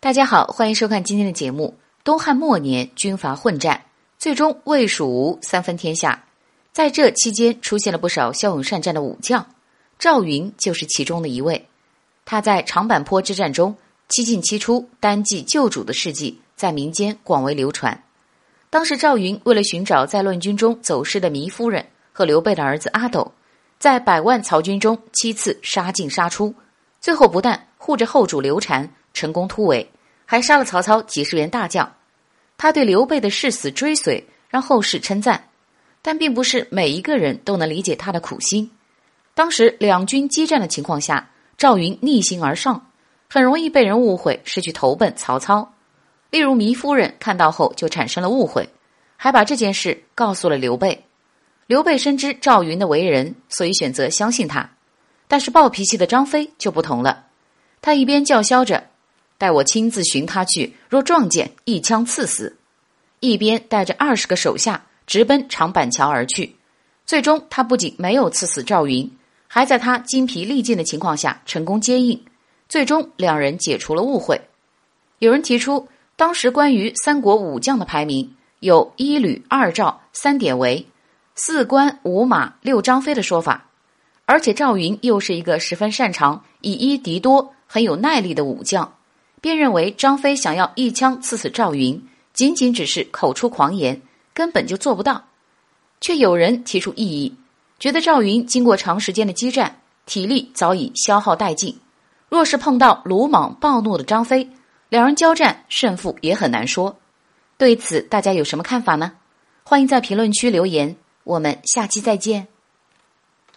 大家好，欢迎收看今天的节目。东汉末年，军阀混战，最终魏、蜀、吴三分天下。在这期间，出现了不少骁勇善战的武将，赵云就是其中的一位。他在长坂坡之战中七进七出、单骑救主的事迹，在民间广为流传。当时赵云为了寻找在乱军中走失的糜夫人和刘备的儿子阿斗，在百万曹军中七次杀进杀出，最后不但护着后主刘禅。成功突围，还杀了曹操几十员大将。他对刘备的誓死追随，让后世称赞。但并不是每一个人都能理解他的苦心。当时两军激战的情况下，赵云逆行而上，很容易被人误会是去投奔曹操。例如糜夫人看到后就产生了误会，还把这件事告诉了刘备。刘备深知赵云的为人，所以选择相信他。但是暴脾气的张飞就不同了，他一边叫嚣着。待我亲自寻他去，若撞见，一枪刺死。一边带着二十个手下直奔长板桥而去。最终，他不仅没有刺死赵云，还在他精疲力尽的情况下成功接应。最终，两人解除了误会。有人提出，当时关于三国武将的排名有一吕、二赵、三典韦、四关、五马、六张飞的说法，而且赵云又是一个十分擅长以一敌多、很有耐力的武将。便认为张飞想要一枪刺死赵云，仅仅只是口出狂言，根本就做不到。却有人提出异议，觉得赵云经过长时间的激战，体力早已消耗殆尽。若是碰到鲁莽暴怒的张飞，两人交战胜负也很难说。对此，大家有什么看法呢？欢迎在评论区留言。我们下期再见。